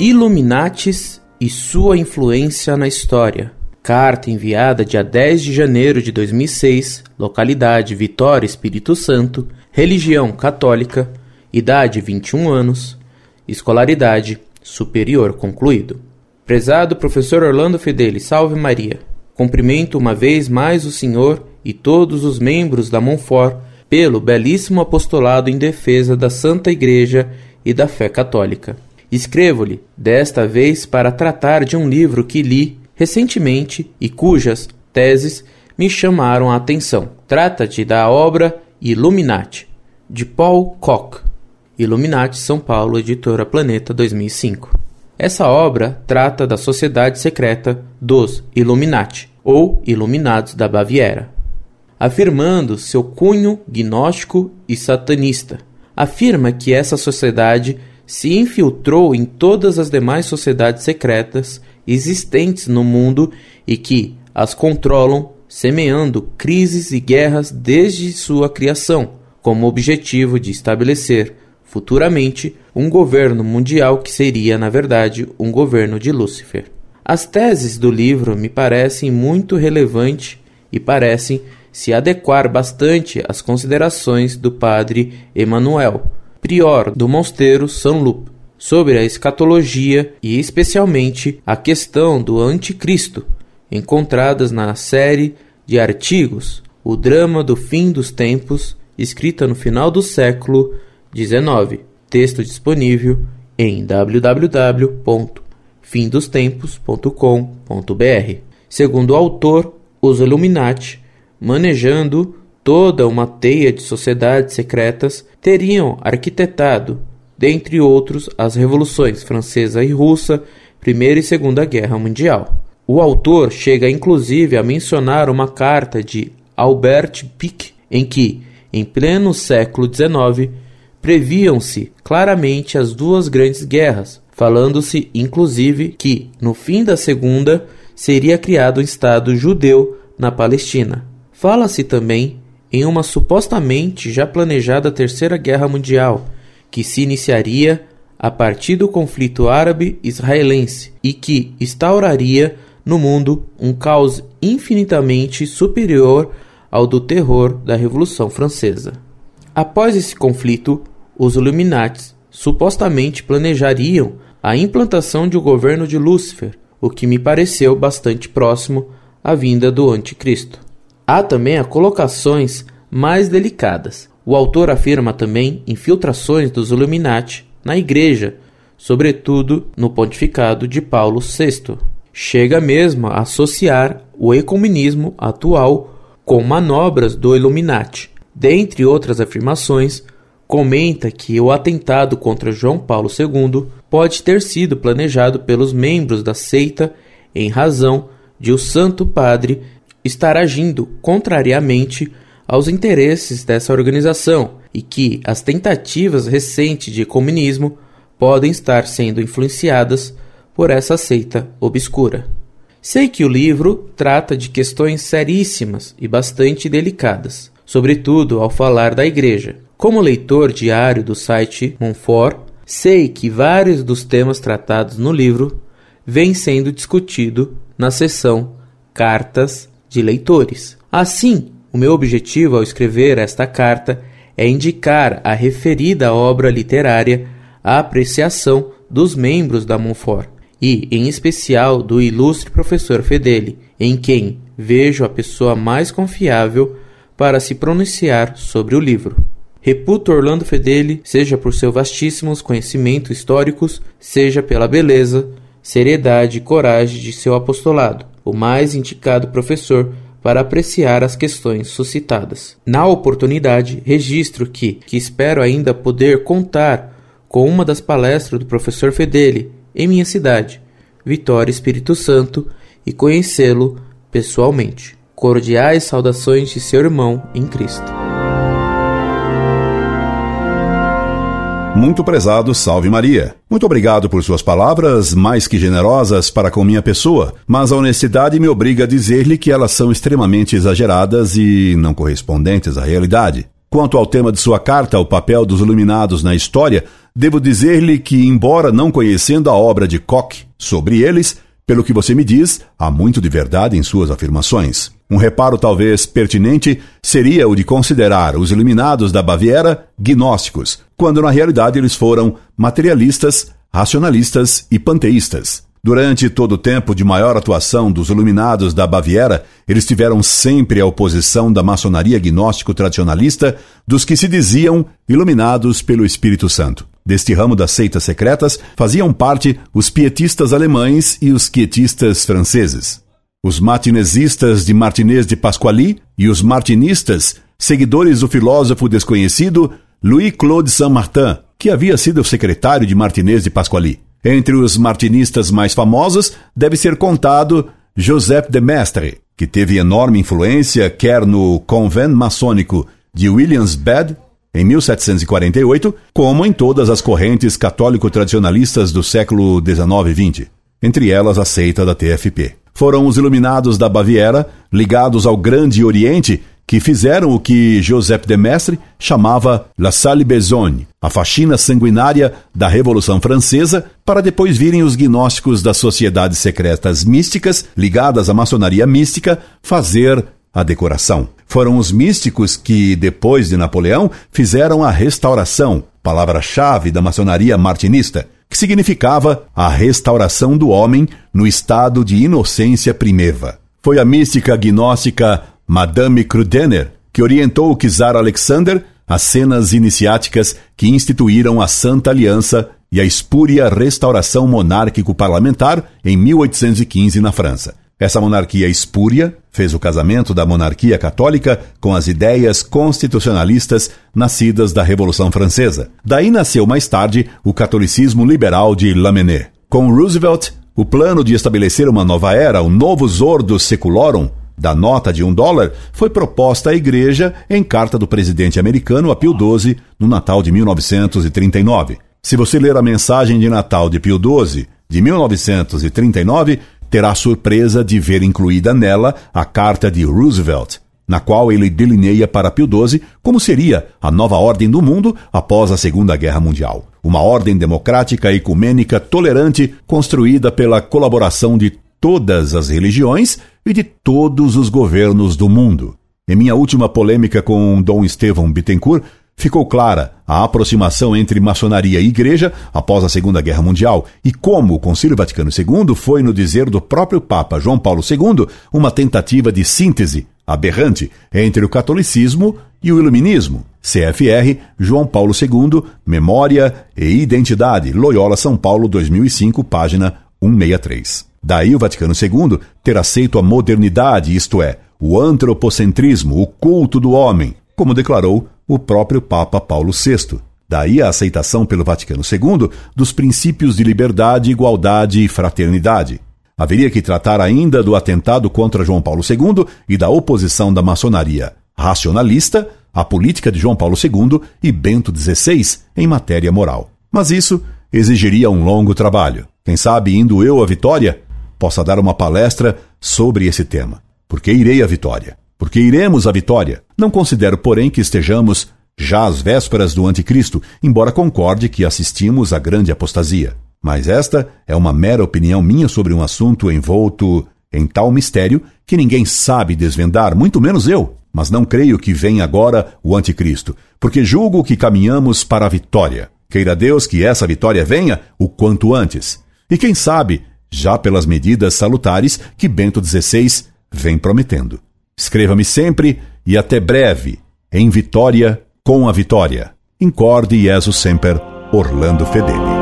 Illuminatis e sua influência na história. Carta enviada dia 10 de janeiro de 2006, localidade Vitória, Espírito Santo, religião católica, idade 21 anos, escolaridade superior concluído. Prezado professor Orlando Fedeli, salve Maria. Cumprimento uma vez mais o senhor e todos os membros da Monfort pelo belíssimo apostolado em defesa da Santa Igreja e da fé católica. Escrevo-lhe, desta vez, para tratar de um livro que li recentemente e cujas teses me chamaram a atenção. Trata-te da obra Illuminati, de Paul Koch. Illuminati, São Paulo, editora Planeta 2005. Essa obra trata da sociedade secreta dos Illuminati, ou Iluminados da Baviera, afirmando seu cunho gnóstico e satanista. Afirma que essa sociedade se infiltrou em todas as demais sociedades secretas existentes no mundo e que as controlam, semeando crises e guerras desde sua criação, como objetivo de estabelecer futuramente um governo mundial que seria, na verdade, um governo de Lúcifer. As teses do livro me parecem muito relevantes e parecem se adequar bastante às considerações do padre Emanuel, prior do mosteiro São Lupo, sobre a escatologia e especialmente a questão do anticristo, encontradas na série de artigos O Drama do Fim dos Tempos, escrita no final do século XIX. Texto disponível em www.fimdostempos.com.br. Segundo o autor, os Illuminati, manejando toda uma teia de sociedades secretas, teriam arquitetado, dentre outros, as revoluções francesa e russa, Primeira e Segunda Guerra Mundial. O autor chega inclusive a mencionar uma carta de Albert Picq em que, em pleno século XIX, previam-se claramente as duas grandes guerras, falando-se inclusive que, no fim da segunda, seria criado um Estado judeu na Palestina. Fala-se também em uma supostamente já planejada Terceira Guerra Mundial, que se iniciaria a partir do conflito árabe-israelense e que instauraria no mundo um caos infinitamente superior ao do terror da Revolução Francesa. Após esse conflito, os Illuminati supostamente planejariam a implantação de um governo de Lúcifer, o que me pareceu bastante próximo à vinda do Anticristo. Há também as colocações mais delicadas. O autor afirma também infiltrações dos Illuminati na Igreja, sobretudo no pontificado de Paulo VI. Chega mesmo a associar o ecumenismo atual com manobras do Illuminati. Dentre outras afirmações, comenta que o atentado contra João Paulo II pode ter sido planejado pelos membros da seita em razão de o Santo Padre estar agindo contrariamente aos interesses dessa organização e que as tentativas recentes de comunismo podem estar sendo influenciadas por essa seita obscura. Sei que o livro trata de questões seríssimas e bastante delicadas, sobretudo ao falar da Igreja. Como leitor diário do site Monfort, sei que vários dos temas tratados no livro vêm sendo discutido na seção Cartas de leitores. Assim, o meu objetivo ao escrever esta carta é indicar a referida obra literária à apreciação dos membros da Montfort e, em especial, do ilustre professor Fedeli, em quem vejo a pessoa mais confiável para se pronunciar sobre o livro. Reputo Orlando Fedeli, seja por seus vastíssimos conhecimentos históricos, seja pela beleza, seriedade e coragem de seu apostolado o mais indicado professor para apreciar as questões suscitadas. Na oportunidade, registro que, que espero ainda poder contar com uma das palestras do professor Fedeli em minha cidade, Vitória Espírito Santo, e conhecê-lo pessoalmente. Cordiais saudações de seu irmão em Cristo. Muito prezado, salve Maria. Muito obrigado por suas palavras mais que generosas para com minha pessoa, mas a honestidade me obriga a dizer-lhe que elas são extremamente exageradas e não correspondentes à realidade. Quanto ao tema de sua carta, o papel dos iluminados na história, devo dizer-lhe que, embora não conhecendo a obra de Koch sobre eles, pelo que você me diz, há muito de verdade em suas afirmações. Um reparo talvez pertinente seria o de considerar os iluminados da Baviera gnósticos, quando na realidade eles foram materialistas, racionalistas e panteístas. Durante todo o tempo de maior atuação dos iluminados da Baviera, eles tiveram sempre a oposição da maçonaria gnóstico tradicionalista dos que se diziam iluminados pelo Espírito Santo. Deste ramo das seitas secretas faziam parte os pietistas alemães e os quietistas franceses. Os martinesistas de Martinez de Pasquali e os martinistas, seguidores do filósofo desconhecido Louis-Claude Saint-Martin, que havia sido secretário de Martinez de Pasquali. Entre os martinistas mais famosos deve ser contado Joseph de Mestre, que teve enorme influência quer no convento maçônico de Williamsbad, em 1748, como em todas as correntes católico-tradicionalistas do século XIX e XX, entre elas a seita da TFP. Foram os iluminados da Baviera, ligados ao Grande Oriente, que fizeram o que Joseph de Mestre chamava la salle besogne, a faxina sanguinária da Revolução Francesa, para depois virem os gnósticos das sociedades secretas místicas, ligadas à maçonaria mística, fazer a decoração. Foram os místicos que, depois de Napoleão, fizeram a restauração, palavra-chave da maçonaria martinista, que significava a restauração do homem no estado de inocência primeva. Foi a mística gnóstica Madame Krudener, que orientou o czar Alexander às cenas iniciáticas que instituíram a Santa Aliança e a espúria restauração monárquico-parlamentar em 1815 na França. Essa monarquia espúria fez o casamento da monarquia católica com as ideias constitucionalistas nascidas da Revolução Francesa. Daí nasceu mais tarde o catolicismo liberal de Lamennais. Com Roosevelt, o plano de estabelecer uma nova era, o novo Ordo Secularum, da nota de um dólar foi proposta à Igreja em carta do presidente americano a Pio XII no Natal de 1939. Se você ler a mensagem de Natal de Pio XII de 1939, terá a surpresa de ver incluída nela a carta de Roosevelt, na qual ele delineia para Pio XII como seria a nova ordem do mundo após a Segunda Guerra Mundial. Uma ordem democrática, ecumênica, tolerante, construída pela colaboração de todas as religiões e de todos os governos do mundo. Em minha última polêmica com Dom Estevão Bittencourt, ficou clara a aproximação entre maçonaria e igreja após a Segunda Guerra Mundial e como o Concílio Vaticano II foi, no dizer do próprio Papa João Paulo II, uma tentativa de síntese aberrante entre o catolicismo e o iluminismo. CFR João Paulo II, Memória e Identidade, Loyola São Paulo 2005, página 163. Daí o Vaticano II ter aceito a modernidade, isto é, o antropocentrismo, o culto do homem, como declarou o próprio Papa Paulo VI. Daí a aceitação pelo Vaticano II dos princípios de liberdade, igualdade e fraternidade. Haveria que tratar ainda do atentado contra João Paulo II e da oposição da maçonaria racionalista à política de João Paulo II e Bento XVI em matéria moral. Mas isso exigiria um longo trabalho. Quem sabe, indo eu à Vitória, possa dar uma palestra sobre esse tema. Porque irei à vitória. Porque iremos à vitória. Não considero, porém, que estejamos já às vésperas do anticristo, embora concorde que assistimos à grande apostasia. Mas esta é uma mera opinião minha sobre um assunto envolto em tal mistério que ninguém sabe desvendar, muito menos eu. Mas não creio que venha agora o anticristo, porque julgo que caminhamos para a vitória. Queira Deus que essa vitória venha o quanto antes. E quem sabe já pelas medidas salutares que Bento XVI vem prometendo. Escreva-me sempre e até breve, em Vitória com a Vitória. Incorde Jesus Semper, Orlando Fedeli.